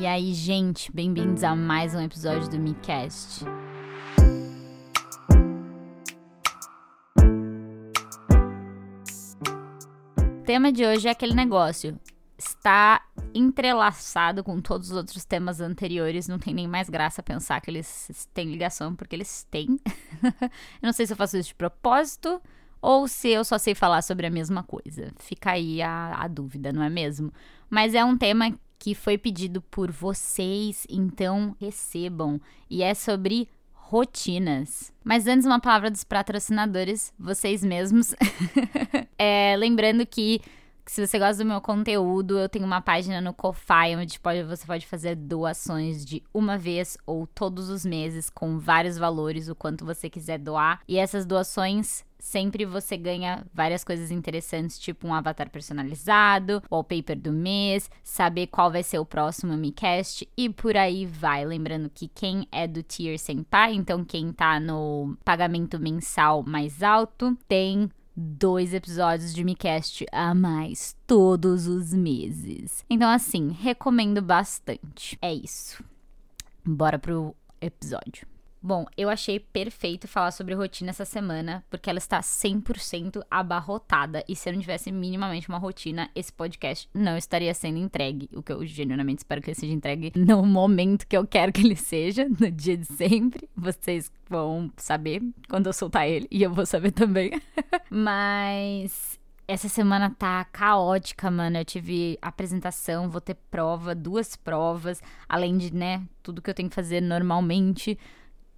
E aí, gente, bem-vindos a mais um episódio do MiCast. O tema de hoje é aquele negócio. Está entrelaçado com todos os outros temas anteriores, não tem nem mais graça pensar que eles têm ligação, porque eles têm. eu não sei se eu faço isso de propósito ou se eu só sei falar sobre a mesma coisa. Fica aí a, a dúvida, não é mesmo? Mas é um tema que foi pedido por vocês, então recebam. E é sobre rotinas. Mas antes, uma palavra dos patrocinadores, vocês mesmos. é, lembrando que se você gosta do meu conteúdo, eu tenho uma página no Ko-Fi onde pode, você pode fazer doações de uma vez ou todos os meses com vários valores, o quanto você quiser doar. E essas doações sempre você ganha várias coisas interessantes, tipo um avatar personalizado, wallpaper do mês, saber qual vai ser o próximo MiCast e por aí vai. Lembrando que quem é do Tier Senpai, então quem tá no pagamento mensal mais alto, tem dois episódios de MiCast a mais todos os meses. Então, assim, recomendo bastante. É isso. Bora pro episódio. Bom, eu achei perfeito falar sobre rotina essa semana, porque ela está 100% abarrotada. E se eu não tivesse minimamente uma rotina, esse podcast não estaria sendo entregue. O que eu genuinamente espero que ele seja entregue no momento que eu quero que ele seja, no dia de sempre. Vocês vão saber quando eu soltar ele, e eu vou saber também. Mas essa semana tá caótica, mano. Eu tive apresentação, vou ter prova, duas provas, além de, né, tudo que eu tenho que fazer normalmente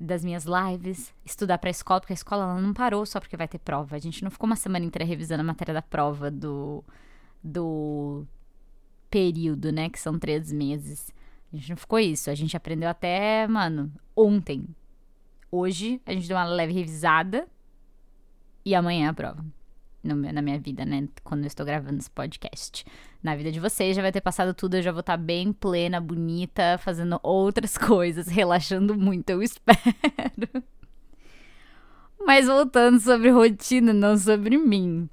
das minhas lives, estudar pra escola, porque a escola ela não parou só porque vai ter prova. A gente não ficou uma semana inteira revisando a matéria da prova do, do período, né? Que são três meses. A gente não ficou isso. A gente aprendeu até, mano, ontem. Hoje a gente deu uma leve revisada e amanhã é a prova no, na minha vida, né? Quando eu estou gravando esse podcast. Na vida de vocês já vai ter passado tudo, eu já vou estar bem plena, bonita, fazendo outras coisas, relaxando muito, eu espero. Mas voltando sobre rotina, não sobre mim.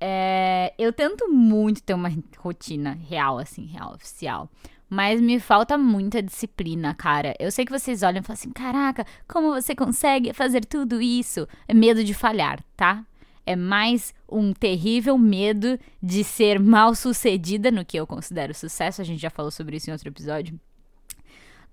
É, eu tento muito ter uma rotina real, assim, real, oficial. Mas me falta muita disciplina, cara. Eu sei que vocês olham e falam assim: caraca, como você consegue fazer tudo isso? É medo de falhar, tá? É mais um terrível medo de ser mal sucedida no que eu considero sucesso, a gente já falou sobre isso em outro episódio,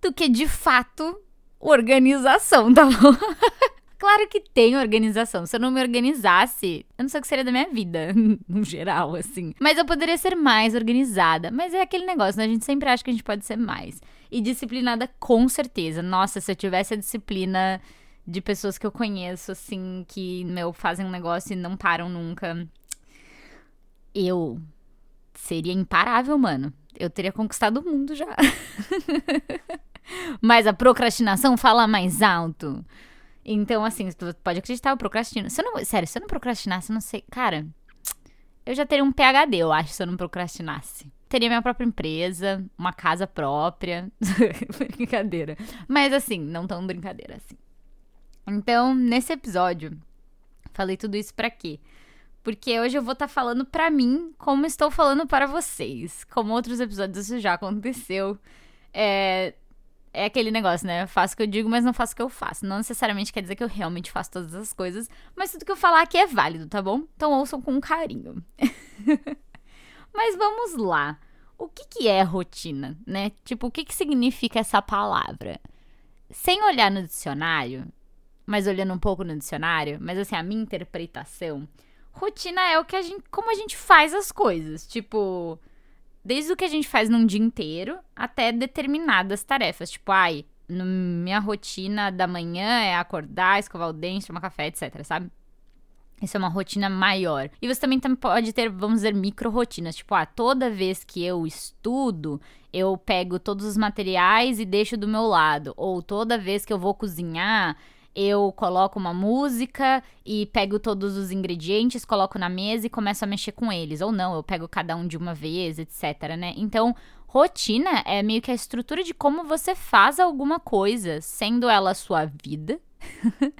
do que de fato organização, tá bom? claro que tem organização. Se eu não me organizasse, eu não sei o que seria da minha vida, no geral, assim. Mas eu poderia ser mais organizada. Mas é aquele negócio, né? A gente sempre acha que a gente pode ser mais. E disciplinada, com certeza. Nossa, se eu tivesse a disciplina de pessoas que eu conheço, assim, que, meu, fazem um negócio e não param nunca. Eu seria imparável, mano. Eu teria conquistado o mundo já. Mas a procrastinação fala mais alto. Então, assim, tu pode acreditar, eu procrastino. Se eu não, sério, se eu não procrastinasse, eu não sei. Cara, eu já teria um PHD, eu acho, se eu não procrastinasse. Teria minha própria empresa, uma casa própria. brincadeira. Mas, assim, não tão brincadeira assim. Então, nesse episódio, falei tudo isso para quê? Porque hoje eu vou estar tá falando para mim como estou falando para vocês. Como outros episódios isso já aconteceu. É, é aquele negócio, né? Eu faço o que eu digo, mas não faço o que eu faço. Não necessariamente quer dizer que eu realmente faço todas as coisas, mas tudo que eu falar aqui é válido, tá bom? Então ouçam com carinho. mas vamos lá. O que, que é rotina, né? Tipo, o que, que significa essa palavra? Sem olhar no dicionário, mas olhando um pouco no dicionário, mas assim, a minha interpretação, rotina é o que a gente, como a gente faz as coisas, tipo, desde o que a gente faz num dia inteiro até determinadas tarefas, tipo, ai, minha rotina da manhã é acordar, escovar o dente, tomar café, etc, sabe? Isso é uma rotina maior. E você também pode ter, vamos dizer, micro rotinas. Tipo, ah, toda vez que eu estudo, eu pego todos os materiais e deixo do meu lado. Ou toda vez que eu vou cozinhar, eu coloco uma música e pego todos os ingredientes, coloco na mesa e começo a mexer com eles. Ou não, eu pego cada um de uma vez, etc, né? Então, rotina é meio que a estrutura de como você faz alguma coisa, sendo ela sua vida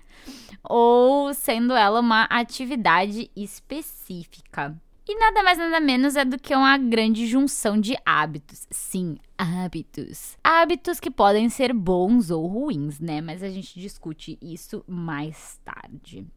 ou sendo ela uma atividade específica. E nada mais nada menos é do que uma grande junção de hábitos. Sim, hábitos. Hábitos que podem ser bons ou ruins, né? Mas a gente discute isso mais tarde.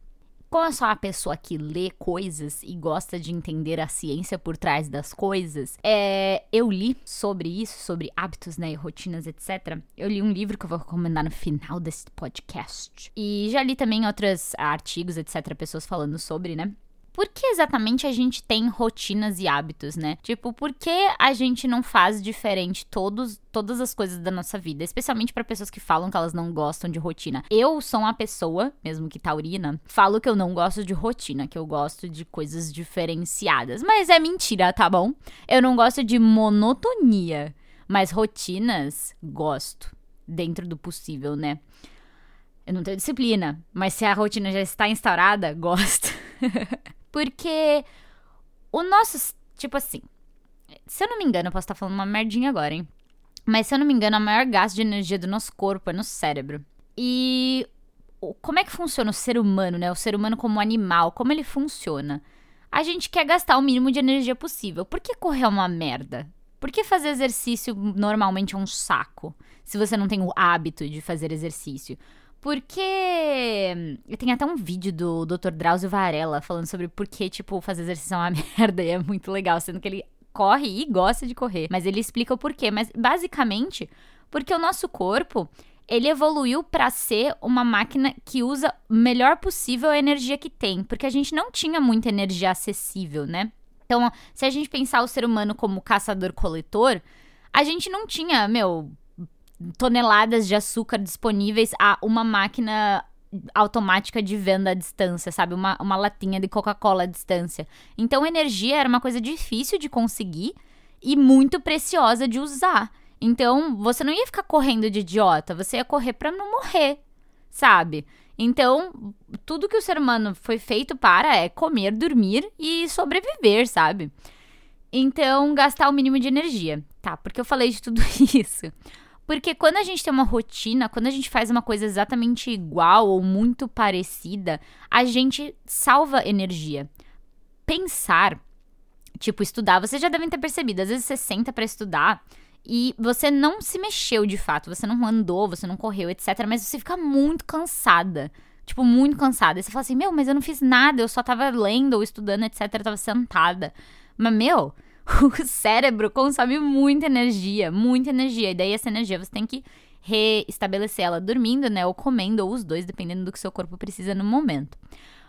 Como eu sou uma pessoa que lê coisas e gosta de entender a ciência por trás das coisas, é, eu li sobre isso, sobre hábitos, né, rotinas, etc. Eu li um livro que eu vou recomendar no final desse podcast. E já li também outros artigos, etc., pessoas falando sobre, né? Por que exatamente a gente tem rotinas e hábitos, né? Tipo, por que a gente não faz diferente todos, todas as coisas da nossa vida? Especialmente para pessoas que falam que elas não gostam de rotina. Eu sou uma pessoa, mesmo que taurina, falo que eu não gosto de rotina, que eu gosto de coisas diferenciadas. Mas é mentira, tá bom? Eu não gosto de monotonia. Mas rotinas, gosto. Dentro do possível, né? Eu não tenho disciplina, mas se a rotina já está instaurada, gosto. Porque o nosso. Tipo assim. Se eu não me engano, eu posso estar falando uma merdinha agora, hein? Mas se eu não me engano, o maior gasto de energia do nosso corpo é no cérebro. E como é que funciona o ser humano, né? O ser humano como animal, como ele funciona? A gente quer gastar o mínimo de energia possível. Por que correr é uma merda? Por que fazer exercício normalmente é um saco? Se você não tem o hábito de fazer exercício. Porque tem até um vídeo do Dr. Drauzio Varela falando sobre por que, tipo, fazer exercício é uma merda e é muito legal, sendo que ele corre e gosta de correr. Mas ele explica o porquê. Mas basicamente, porque o nosso corpo ele evoluiu para ser uma máquina que usa o melhor possível a energia que tem, porque a gente não tinha muita energia acessível, né? Então, se a gente pensar o ser humano como caçador-coletor, a gente não tinha, meu, toneladas de açúcar disponíveis a uma máquina automática de venda à distância, sabe? Uma, uma latinha de Coca-Cola à distância. Então, energia era uma coisa difícil de conseguir e muito preciosa de usar. Então, você não ia ficar correndo de idiota, você ia correr para não morrer, sabe? Então, tudo que o ser humano foi feito para é comer, dormir e sobreviver, sabe? Então, gastar o mínimo de energia. Tá, porque eu falei de tudo isso. Porque quando a gente tem uma rotina, quando a gente faz uma coisa exatamente igual ou muito parecida, a gente salva energia. Pensar, tipo, estudar, vocês já devem ter percebido, às vezes você senta para estudar e você não se mexeu de fato, você não andou, você não correu, etc, mas você fica muito cansada. Tipo, muito cansada. E você fala assim: "Meu, mas eu não fiz nada, eu só tava lendo ou estudando, etc, eu tava sentada". Mas meu, o cérebro consome muita energia, muita energia. E daí essa energia você tem que reestabelecer ela dormindo, né? Ou comendo, ou os dois, dependendo do que seu corpo precisa no momento.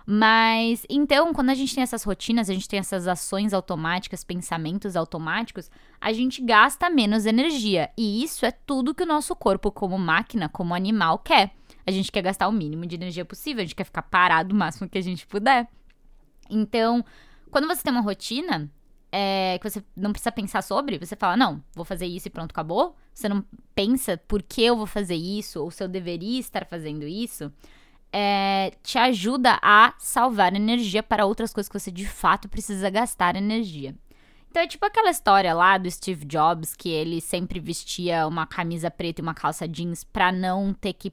Mas então, quando a gente tem essas rotinas, a gente tem essas ações automáticas, pensamentos automáticos, a gente gasta menos energia. E isso é tudo que o nosso corpo, como máquina, como animal, quer. A gente quer gastar o mínimo de energia possível, a gente quer ficar parado o máximo que a gente puder. Então, quando você tem uma rotina, é, que você não precisa pensar sobre, você fala, não, vou fazer isso e pronto, acabou. Você não pensa por que eu vou fazer isso, ou se eu deveria estar fazendo isso. É, te ajuda a salvar energia para outras coisas que você de fato precisa gastar energia. Então é tipo aquela história lá do Steve Jobs que ele sempre vestia uma camisa preta e uma calça jeans para não ter que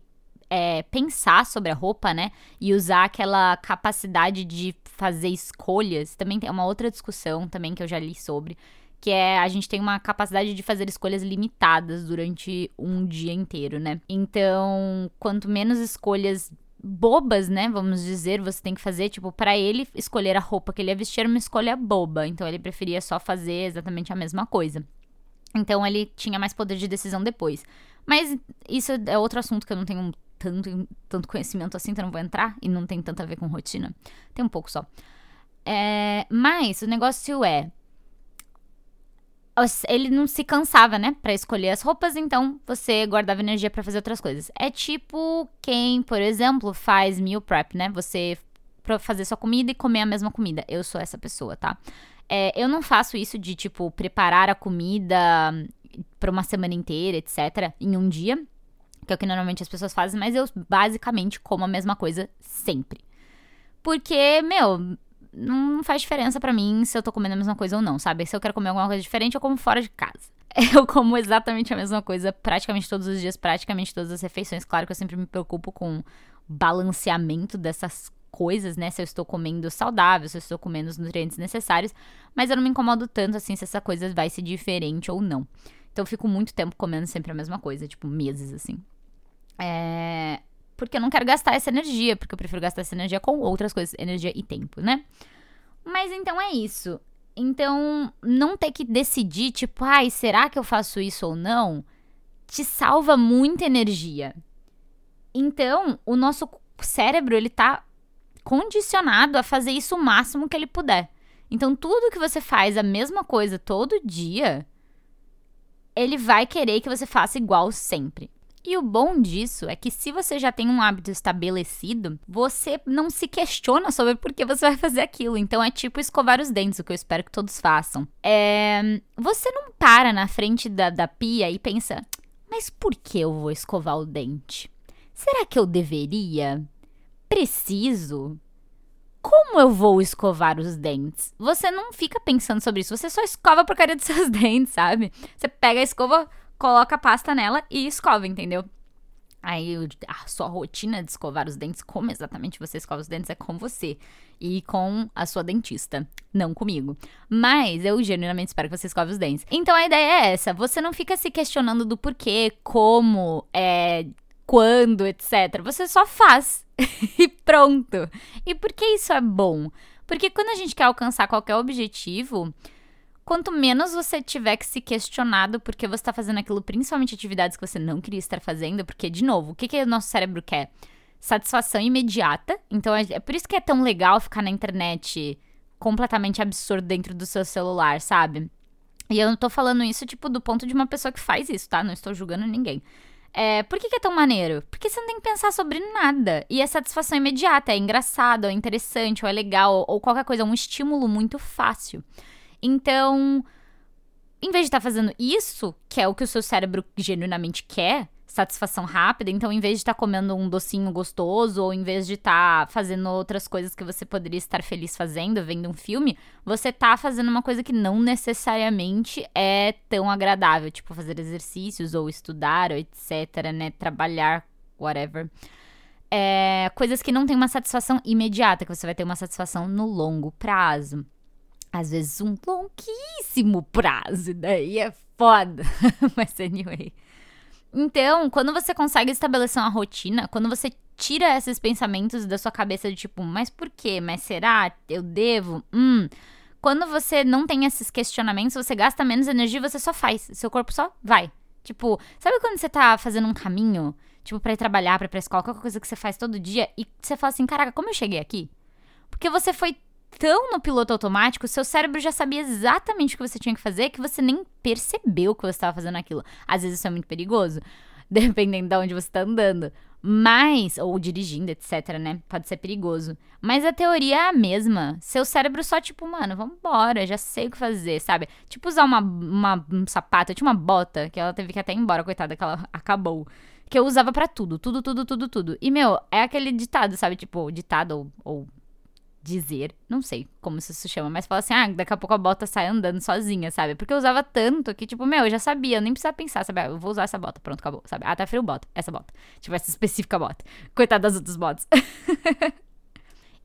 é, pensar sobre a roupa, né? E usar aquela capacidade de fazer escolhas. Também tem uma outra discussão também que eu já li sobre. Que é a gente tem uma capacidade de fazer escolhas limitadas durante um dia inteiro, né? Então, quanto menos escolhas bobas, né? Vamos dizer, você tem que fazer, tipo, para ele escolher a roupa que ele ia vestir era uma escolha boba. Então ele preferia só fazer exatamente a mesma coisa. Então ele tinha mais poder de decisão depois. Mas isso é outro assunto que eu não tenho tanto, tanto conhecimento assim, então não vou entrar e não tem tanto a ver com rotina. Tem um pouco só. É, mas o negócio é. Ele não se cansava, né? Pra escolher as roupas, então você guardava energia para fazer outras coisas. É tipo quem, por exemplo, faz meal prep, né? Você fazer sua comida e comer a mesma comida. Eu sou essa pessoa, tá? É, eu não faço isso de, tipo, preparar a comida para uma semana inteira, etc., em um dia que é o que normalmente as pessoas fazem, mas eu basicamente como a mesma coisa sempre. Porque, meu, não faz diferença para mim se eu tô comendo a mesma coisa ou não, sabe? Se eu quero comer alguma coisa diferente, eu como fora de casa. Eu como exatamente a mesma coisa praticamente todos os dias, praticamente todas as refeições. Claro que eu sempre me preocupo com balanceamento dessas coisas, né? Se eu estou comendo saudável, se eu estou comendo os nutrientes necessários, mas eu não me incomodo tanto assim se essa coisa vai ser diferente ou não. Então eu fico muito tempo comendo sempre a mesma coisa, tipo meses assim. É... Porque eu não quero gastar essa energia, porque eu prefiro gastar essa energia com outras coisas, energia e tempo, né? Mas então é isso. Então, não ter que decidir, tipo, ai, será que eu faço isso ou não, te salva muita energia. Então, o nosso cérebro, ele tá condicionado a fazer isso o máximo que ele puder. Então, tudo que você faz a mesma coisa todo dia, ele vai querer que você faça igual sempre. E o bom disso é que se você já tem um hábito estabelecido, você não se questiona sobre por que você vai fazer aquilo. Então é tipo escovar os dentes, o que eu espero que todos façam. É... Você não para na frente da, da pia e pensa, mas por que eu vou escovar o dente? Será que eu deveria? Preciso? Como eu vou escovar os dentes? Você não fica pensando sobre isso, você só escova a porcaria dos seus dentes, sabe? Você pega a escova, coloca a pasta nela e escova, entendeu? Aí a sua rotina de escovar os dentes, como exatamente você escova os dentes, é com você e com a sua dentista, não comigo. Mas eu genuinamente espero que você escove os dentes. Então a ideia é essa: você não fica se questionando do porquê, como, é, quando, etc. Você só faz e pronto. E por que isso é bom? Porque quando a gente quer alcançar qualquer objetivo, quanto menos você tiver que se questionado porque você está fazendo aquilo, principalmente atividades que você não queria estar fazendo, porque, de novo, o que, que o nosso cérebro quer? Satisfação imediata. Então é, é por isso que é tão legal ficar na internet completamente absurdo dentro do seu celular, sabe? E eu não tô falando isso, tipo, do ponto de uma pessoa que faz isso, tá? Não estou julgando ninguém. É, por que, que, é tão maneiro? Porque você não tem que pensar sobre nada. E é satisfação imediata, é engraçado, é interessante, ou é legal, ou qualquer coisa, é um estímulo muito fácil. Então, em vez de estar tá fazendo isso, que é o que o seu cérebro genuinamente quer, satisfação rápida. Então, em vez de estar tá comendo um docinho gostoso, ou em vez de estar tá fazendo outras coisas que você poderia estar feliz fazendo, vendo um filme, você tá fazendo uma coisa que não necessariamente é tão agradável, tipo fazer exercícios, ou estudar, ou etc, né? Trabalhar, whatever. É, coisas que não tem uma satisfação imediata, que você vai ter uma satisfação no longo prazo. Às vezes um longuíssimo prazo, daí é foda. Mas anyway. Então, quando você consegue estabelecer uma rotina, quando você tira esses pensamentos da sua cabeça de tipo, mas por quê? Mas será? Eu devo? Hum. Quando você não tem esses questionamentos, você gasta menos energia você só faz. Seu corpo só vai. Tipo, sabe quando você tá fazendo um caminho, tipo, pra ir trabalhar, pra ir pra escola, qualquer coisa que você faz todo dia, e você fala assim, caraca, como eu cheguei aqui? Porque você foi tão no piloto automático, seu cérebro já sabia exatamente o que você tinha que fazer que você nem percebeu que você estava fazendo aquilo. Às vezes isso é muito perigoso, dependendo de onde você está andando. Mas, ou dirigindo, etc, né? Pode ser perigoso. Mas a teoria é a mesma. Seu cérebro só, tipo, mano, vambora, já sei o que fazer, sabe? Tipo, usar uma, uma, um sapato, eu tinha uma bota, que ela teve que até ir embora, coitada, que ela acabou. Que eu usava para tudo, tudo, tudo, tudo, tudo. E, meu, é aquele ditado, sabe? Tipo, ditado ou, ou dizer, não sei como isso se chama, mas fala assim, ah, daqui a pouco a bota sai andando sozinha, sabe? Porque eu usava tanto que, tipo, meu, eu já sabia, eu nem precisava pensar, sabe? Ah, eu vou usar essa bota, pronto, acabou, sabe? Ah, tá frio, bota, essa bota. Tipo, essa específica bota. Coitada das outras botas.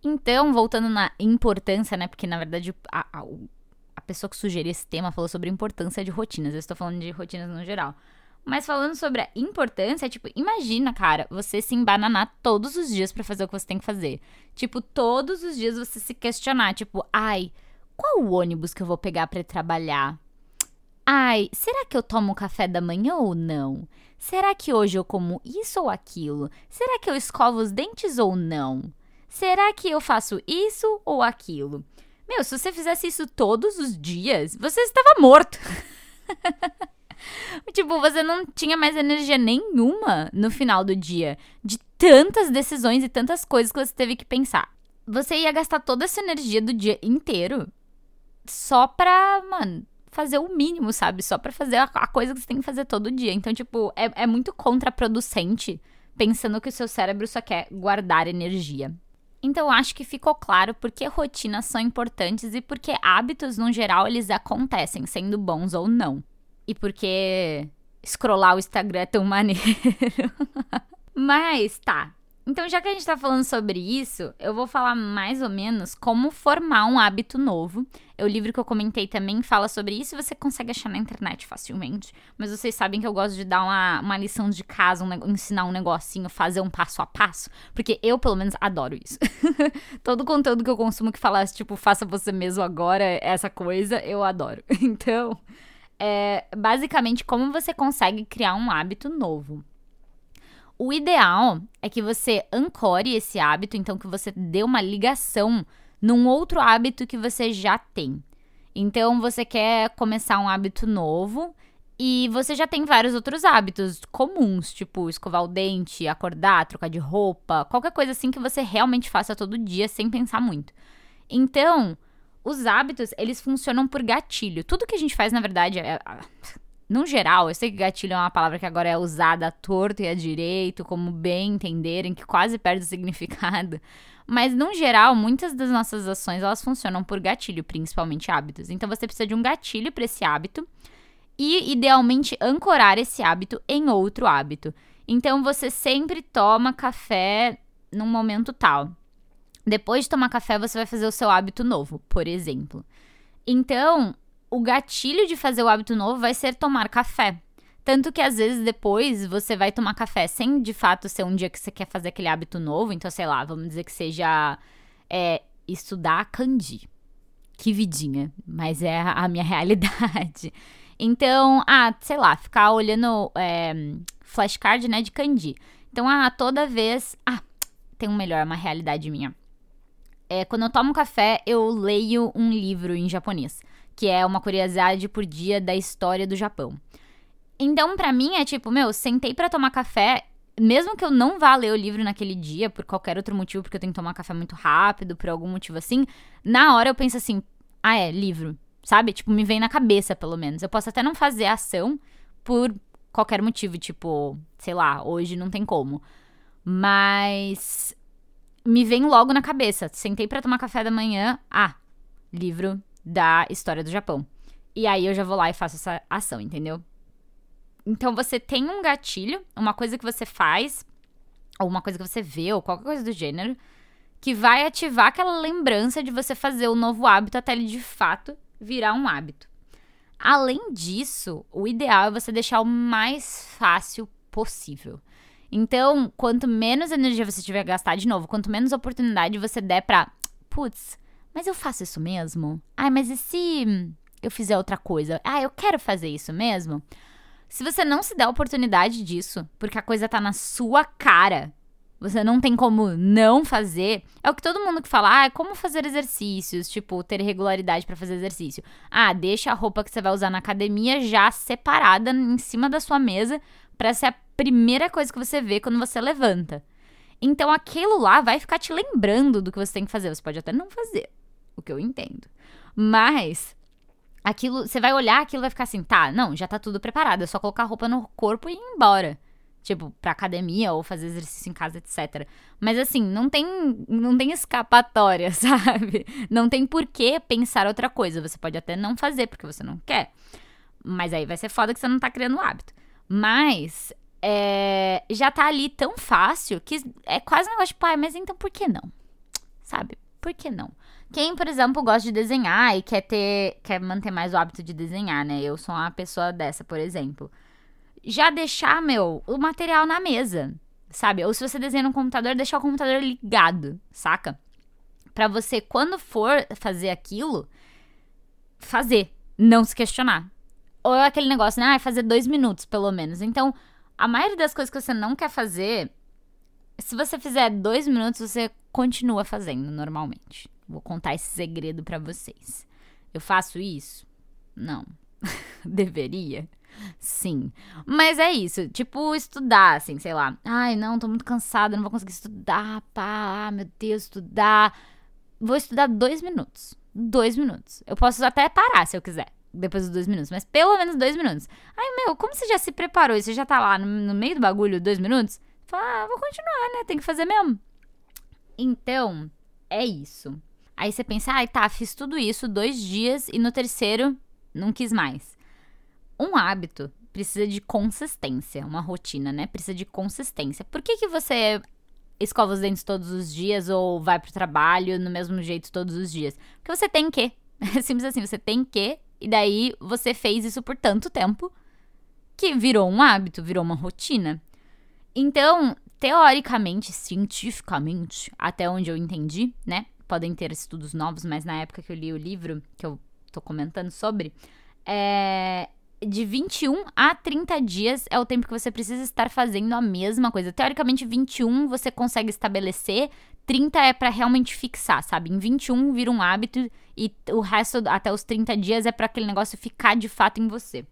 então, voltando na importância, né? Porque, na verdade, a, a, a pessoa que sugeriu esse tema falou sobre importância de rotinas. Eu estou falando de rotinas no geral. Mas falando sobre a importância, tipo, imagina, cara, você se embananar todos os dias para fazer o que você tem que fazer. Tipo, todos os dias você se questionar, tipo, ai, qual o ônibus que eu vou pegar para trabalhar? Ai, será que eu tomo café da manhã ou não? Será que hoje eu como isso ou aquilo? Será que eu escovo os dentes ou não? Será que eu faço isso ou aquilo? Meu, se você fizesse isso todos os dias, você estava morto. tipo, você não tinha mais energia nenhuma no final do dia. De tantas decisões e tantas coisas que você teve que pensar. Você ia gastar toda essa energia do dia inteiro só pra, mano, fazer o mínimo, sabe? Só pra fazer a, coisa que você tem que fazer todo dia. Então, tipo, é, é muito contraproducente pensando que o seu cérebro só quer guardar energia. Então, acho que ficou claro porque rotinas são importantes e porque hábitos, no geral, eles acontecem, sendo bons ou não e porque scrollar o Instagram é tão maneiro. Mas tá. Então, já que a gente tá falando sobre isso, eu vou falar mais ou menos como formar um hábito novo. O livro que eu comentei também fala sobre isso e você consegue achar na internet facilmente. Mas vocês sabem que eu gosto de dar uma, uma lição de casa, um, ensinar um negocinho, fazer um passo a passo. Porque eu, pelo menos, adoro isso. Todo conteúdo que eu consumo que fala, tipo, faça você mesmo agora, essa coisa, eu adoro. Então, é basicamente como você consegue criar um hábito novo. O ideal é que você ancore esse hábito, então que você dê uma ligação num outro hábito que você já tem. Então você quer começar um hábito novo e você já tem vários outros hábitos comuns, tipo escovar o dente, acordar, trocar de roupa, qualquer coisa assim que você realmente faça todo dia sem pensar muito. Então, os hábitos, eles funcionam por gatilho. Tudo que a gente faz, na verdade, é, no geral, eu sei que gatilho é uma palavra que agora é usada à torto e à direito, como bem entenderem, que quase perde o significado. Mas, no geral, muitas das nossas ações, elas funcionam por gatilho, principalmente hábitos. Então, você precisa de um gatilho para esse hábito e, idealmente, ancorar esse hábito em outro hábito. Então, você sempre toma café num momento tal. Depois de tomar café, você vai fazer o seu hábito novo, por exemplo. Então, o gatilho de fazer o hábito novo vai ser tomar café. Tanto que às vezes depois você vai tomar café sem de fato ser um dia que você quer fazer aquele hábito novo. Então, sei lá, vamos dizer que seja é, estudar kanji. Que vidinha, mas é a minha realidade. Então, ah, sei lá, ficar olhando é, flashcard, né, de kanji. Então, ah, toda vez. Ah, tem um melhor, uma realidade minha. É, quando eu tomo café, eu leio um livro em japonês que é uma curiosidade por dia da história do Japão. Então, para mim, é tipo, meu, sentei para tomar café, mesmo que eu não vá ler o livro naquele dia, por qualquer outro motivo, porque eu tenho que tomar café muito rápido, por algum motivo assim, na hora eu penso assim, ah, é, livro, sabe? Tipo, me vem na cabeça, pelo menos. Eu posso até não fazer ação por qualquer motivo, tipo, sei lá, hoje não tem como. Mas me vem logo na cabeça. Sentei para tomar café da manhã, ah, livro da história do Japão. E aí eu já vou lá e faço essa ação, entendeu? Então você tem um gatilho, uma coisa que você faz, ou uma coisa que você vê, ou qualquer coisa do gênero, que vai ativar aquela lembrança de você fazer o novo hábito até ele de fato virar um hábito. Além disso, o ideal é você deixar o mais fácil possível. Então, quanto menos energia você tiver a gastar de novo, quanto menos oportunidade você der pra, putz, mas eu faço isso mesmo? Ai, mas e se eu fizer outra coisa? Ah, eu quero fazer isso mesmo? Se você não se der a oportunidade disso, porque a coisa tá na sua cara, você não tem como não fazer. É o que todo mundo que fala, ah, como fazer exercícios, tipo, ter regularidade para fazer exercício. Ah, deixa a roupa que você vai usar na academia já separada em cima da sua mesa para ser a primeira coisa que você vê quando você levanta. Então aquilo lá vai ficar te lembrando do que você tem que fazer. Você pode até não fazer, o que eu entendo. Mas aquilo, você vai olhar aquilo vai ficar assim, tá, não, já tá tudo preparado, é só colocar a roupa no corpo e ir embora. Tipo, pra academia ou fazer exercício em casa, etc. Mas assim, não tem, não tem escapatória, sabe? Não tem por que pensar outra coisa. Você pode até não fazer porque você não quer. Mas aí vai ser foda que você não tá criando o hábito. Mas é, já tá ali tão fácil que é quase um negócio tipo, pai, mas então por que não? Sabe? Por que não? Quem, por exemplo, gosta de desenhar e quer ter, quer manter mais o hábito de desenhar, né? Eu sou uma pessoa dessa, por exemplo. Já deixar, meu, o material na mesa, sabe? Ou se você desenha no computador, deixar o computador ligado, saca? Para você, quando for fazer aquilo, fazer, não se questionar. Ou é aquele negócio, né? Ah, fazer dois minutos, pelo menos. Então, a maioria das coisas que você não quer fazer, se você fizer dois minutos, você continua fazendo normalmente. Vou contar esse segredo para vocês. Eu faço isso? Não. Deveria? Sim. Mas é isso. Tipo, estudar, assim, sei lá. Ai, não, tô muito cansada, não vou conseguir estudar, pá, ah, meu Deus, estudar. Vou estudar dois minutos. Dois minutos. Eu posso até parar se eu quiser, depois dos dois minutos, mas pelo menos dois minutos. Ai, meu, como você já se preparou e você já tá lá no, no meio do bagulho, dois minutos? Fala, ah, vou continuar, né? Tem que fazer mesmo. Então, é isso. Aí você pensa, ai, tá, fiz tudo isso dois dias e no terceiro não quis mais. Um hábito precisa de consistência, uma rotina, né? Precisa de consistência. Por que, que você escova os dentes todos os dias ou vai pro trabalho no mesmo jeito todos os dias. Porque você tem que. É simples assim, você tem que. E daí você fez isso por tanto tempo que virou um hábito, virou uma rotina. Então, teoricamente, cientificamente, até onde eu entendi, né? Podem ter estudos novos, mas na época que eu li o livro, que eu tô comentando sobre, é, de 21 a 30 dias é o tempo que você precisa estar fazendo a mesma coisa. Teoricamente, 21 você consegue estabelecer, 30 é para realmente fixar, sabe? Em 21 vira um hábito e o resto, até os 30 dias, é para aquele negócio ficar de fato em você.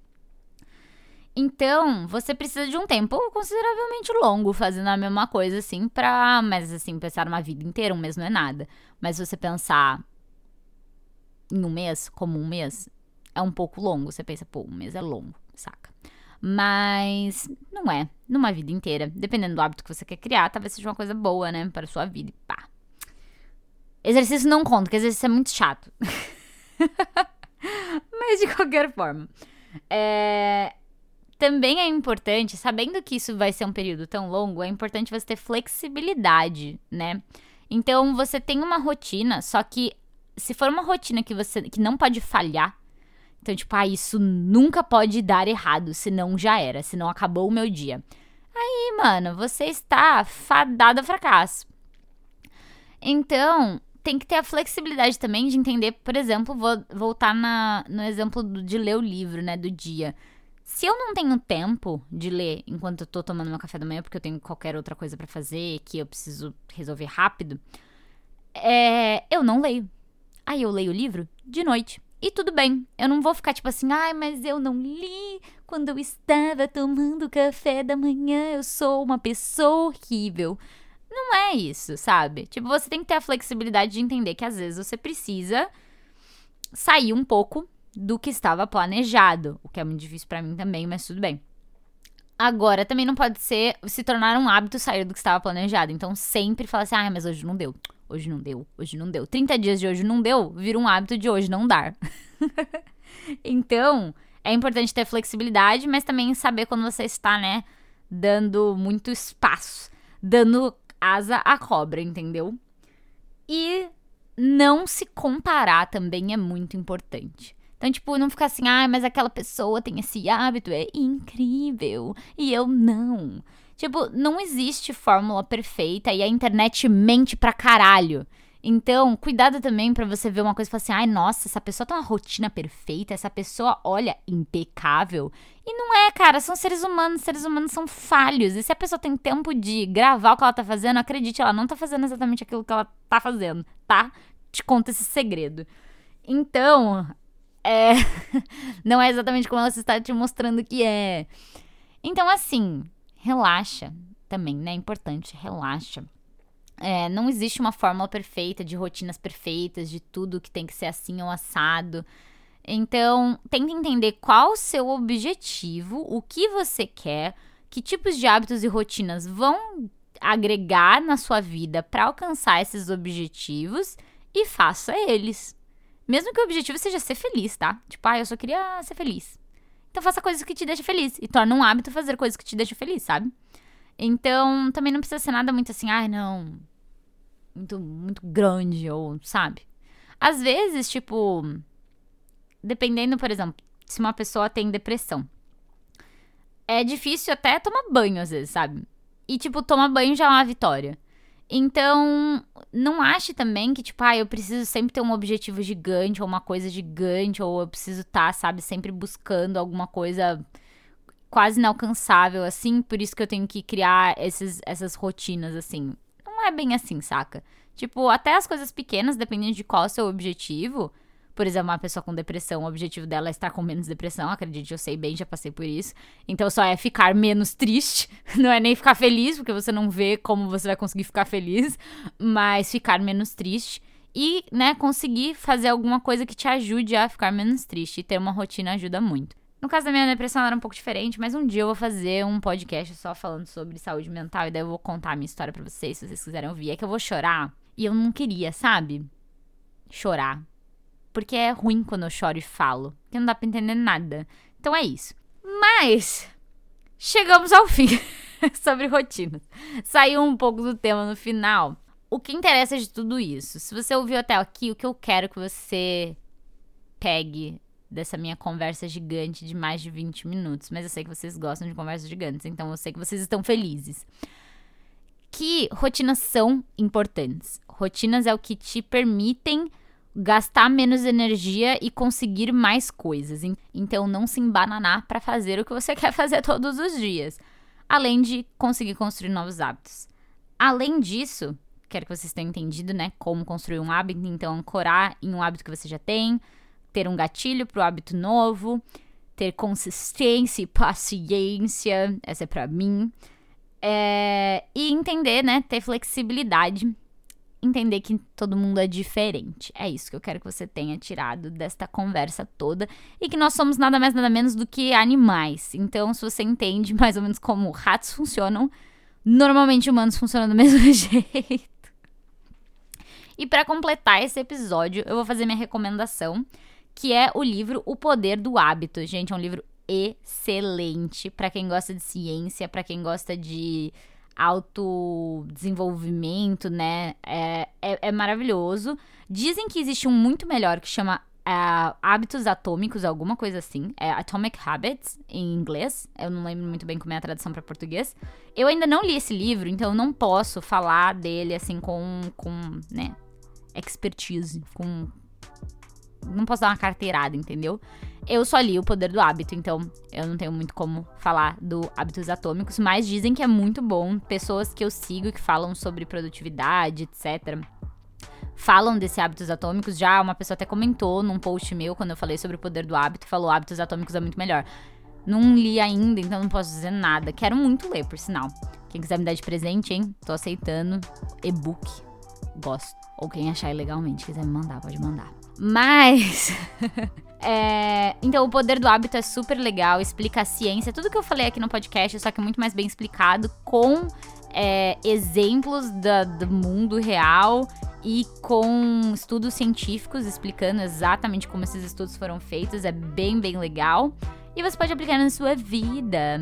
Então, você precisa de um tempo consideravelmente longo fazendo a mesma coisa, assim, pra. Mas, assim, pensar uma vida inteira, um mês não é nada. Mas você pensar em um mês, como um mês, é um pouco longo. Você pensa, pô, um mês é longo, saca? Mas não é, numa vida inteira. Dependendo do hábito que você quer criar, talvez seja uma coisa boa, né, para a sua vida. E pá. Exercício não conta, porque exercício é muito chato. Mas de qualquer forma. É... Também é importante, sabendo que isso vai ser um período tão longo, é importante você ter flexibilidade, né? Então você tem uma rotina, só que se for uma rotina que você que não pode falhar, então, tipo, ah, isso nunca pode dar errado, senão já era, senão acabou o meu dia. Aí, mano, você está fadado a fracasso. Então, tem que ter a flexibilidade também de entender, por exemplo, vou voltar na, no exemplo de ler o livro, né, do dia. Se eu não tenho tempo de ler enquanto eu tô tomando meu café da manhã, porque eu tenho qualquer outra coisa para fazer que eu preciso resolver rápido, é, eu não leio. Aí eu leio o livro de noite. E tudo bem, eu não vou ficar tipo assim, ai, mas eu não li quando eu estava tomando café da manhã, eu sou uma pessoa horrível. Não é isso, sabe? Tipo, você tem que ter a flexibilidade de entender que às vezes você precisa sair um pouco do que estava planejado, o que é muito difícil para mim também, mas tudo bem. Agora, também não pode ser se tornar um hábito sair do que estava planejado. Então, sempre fala assim: ah, mas hoje não deu. Hoje não deu, hoje não deu. 30 dias de hoje não deu, vira um hábito de hoje não dar. então, é importante ter flexibilidade, mas também saber quando você está, né, dando muito espaço, dando asa à cobra, entendeu? E não se comparar também é muito importante. Então, tipo, não ficar assim, ah, mas aquela pessoa tem esse hábito, é incrível, e eu não. Tipo, não existe fórmula perfeita e a internet mente pra caralho. Então, cuidado também para você ver uma coisa e falar assim: ai, nossa, essa pessoa tem uma rotina perfeita, essa pessoa, olha, impecável. E não é, cara, são seres humanos, seres humanos são falhos. E se a pessoa tem tempo de gravar o que ela tá fazendo, acredite, ela não tá fazendo exatamente aquilo que ela tá fazendo, tá? Te conta esse segredo. Então, é. não é exatamente como ela está te mostrando que é. Então, assim, relaxa também, né? É importante, relaxa. É, não existe uma fórmula perfeita, de rotinas perfeitas, de tudo que tem que ser assim ou assado. Então, tenta entender qual o seu objetivo, o que você quer, que tipos de hábitos e rotinas vão agregar na sua vida para alcançar esses objetivos e faça eles. Mesmo que o objetivo seja ser feliz, tá? Tipo, ah, eu só queria ser feliz. Então faça coisas que te deixam feliz. E torna um hábito fazer coisas que te deixam feliz, sabe? Então, também não precisa ser nada muito assim, ai, ah, não. Muito, muito grande, ou, sabe? Às vezes, tipo. Dependendo, por exemplo, se uma pessoa tem depressão. É difícil até tomar banho, às vezes, sabe? E, tipo, tomar banho já é uma vitória. Então, não ache também que, tipo, ah, eu preciso sempre ter um objetivo gigante, ou uma coisa gigante, ou eu preciso estar, tá, sabe, sempre buscando alguma coisa quase inalcançável, assim, por isso que eu tenho que criar esses, essas rotinas, assim. Não é bem assim, saca? Tipo, até as coisas pequenas, dependendo de qual é o seu objetivo, por exemplo, uma pessoa com depressão, o objetivo dela é estar com menos depressão, acredite, eu sei bem, já passei por isso. Então só é ficar menos triste, não é nem ficar feliz, porque você não vê como você vai conseguir ficar feliz, mas ficar menos triste e, né, conseguir fazer alguma coisa que te ajude a ficar menos triste. E ter uma rotina ajuda muito. No caso da minha depressão era um pouco diferente, mas um dia eu vou fazer um podcast só falando sobre saúde mental e daí eu vou contar a minha história para vocês, se vocês quiserem ouvir. É que eu vou chorar e eu não queria, sabe? Chorar porque é ruim quando eu choro e falo. Porque não dá pra entender nada. Então é isso. Mas. Chegamos ao fim. sobre rotinas. Saiu um pouco do tema no final. O que interessa de tudo isso? Se você ouviu até aqui, o que eu quero que você pegue dessa minha conversa gigante de mais de 20 minutos. Mas eu sei que vocês gostam de conversas gigantes, então eu sei que vocês estão felizes. Que rotinas são importantes. Rotinas é o que te permitem gastar menos energia e conseguir mais coisas. Então não se embananar para fazer o que você quer fazer todos os dias, além de conseguir construir novos hábitos. Além disso, quero que vocês tenham entendido, né, como construir um hábito, então ancorar em um hábito que você já tem, ter um gatilho para o hábito novo, ter consistência e paciência, essa é para mim. É, e entender, né, ter flexibilidade entender que todo mundo é diferente. É isso que eu quero que você tenha tirado desta conversa toda e que nós somos nada mais nada menos do que animais. Então, se você entende mais ou menos como ratos funcionam, normalmente humanos funcionam do mesmo jeito. E para completar esse episódio, eu vou fazer minha recomendação, que é o livro O Poder do Hábito. Gente, é um livro excelente para quem gosta de ciência, para quem gosta de autodesenvolvimento, né? É, é, é, maravilhoso. Dizem que existe um muito melhor que chama uh, Hábitos Atômicos, alguma coisa assim. É Atomic Habits, em inglês. Eu não lembro muito bem como é a tradução para português. Eu ainda não li esse livro, então eu não posso falar dele assim com, com né, expertise, com... Não posso dar uma carteirada, entendeu? Eu só li O Poder do Hábito, então eu não tenho muito como falar do Hábitos Atômicos, mas dizem que é muito bom. Pessoas que eu sigo que falam sobre produtividade, etc., falam desse Hábitos Atômicos. Já uma pessoa até comentou num post meu, quando eu falei sobre o Poder do Hábito, falou Hábitos Atômicos é muito melhor. Não li ainda, então não posso dizer nada. Quero muito ler, por sinal. Quem quiser me dar de presente, hein? Tô aceitando. E-book. Gosto. Ou quem achar ilegalmente, quiser me mandar, pode mandar. Mas. É, então, o poder do hábito é super legal, explica a ciência, tudo que eu falei aqui no podcast, só que muito mais bem explicado, com é, exemplos da, do mundo real e com estudos científicos explicando exatamente como esses estudos foram feitos. É bem, bem legal. E você pode aplicar na sua vida.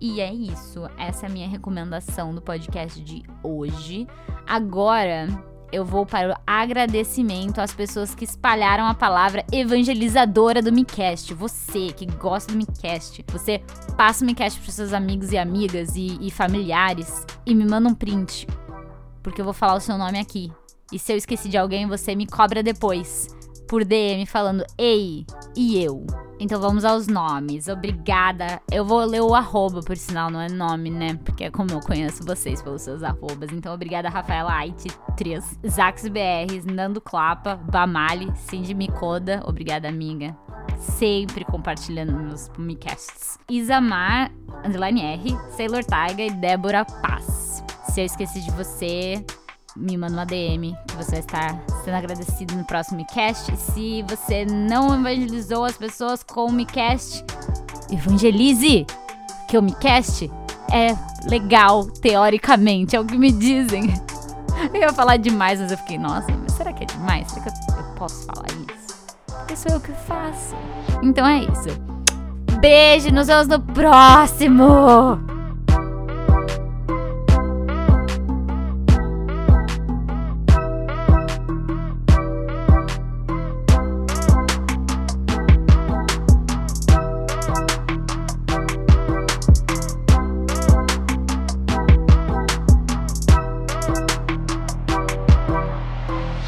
E é isso. Essa é a minha recomendação do podcast de hoje. Agora eu vou para o agradecimento às pessoas que espalharam a palavra evangelizadora do Micast. Você que gosta do Micast, você passa o Micast para seus amigos e amigas e, e familiares e me manda um print, porque eu vou falar o seu nome aqui. E se eu esqueci de alguém, você me cobra depois por DM falando ei e eu. Então vamos aos nomes. Obrigada. Eu vou ler o arroba, por sinal, não é nome, né? Porque é como eu conheço vocês pelos seus arrobas. Então, obrigada, Rafaela Ait, 3, Zax BR, Nando Clapa, Bamali, Cindy Micoda. Obrigada, amiga. Sempre compartilhando meus podcasts. Isamar, underline R, Sailor Taiga e Débora Paz. Se eu esqueci de você, me manda uma DM que você vai estar sendo agradecido no próximo cast. E se você não evangelizou as pessoas com o MiCast, evangelize! Que o MiCast é legal, teoricamente, é o que me dizem. Eu ia falar demais, mas eu fiquei, nossa, mas será que é demais? Será que eu, eu posso falar isso? Porque sou eu que faço. Então é isso. Beijo, nos vemos no próximo!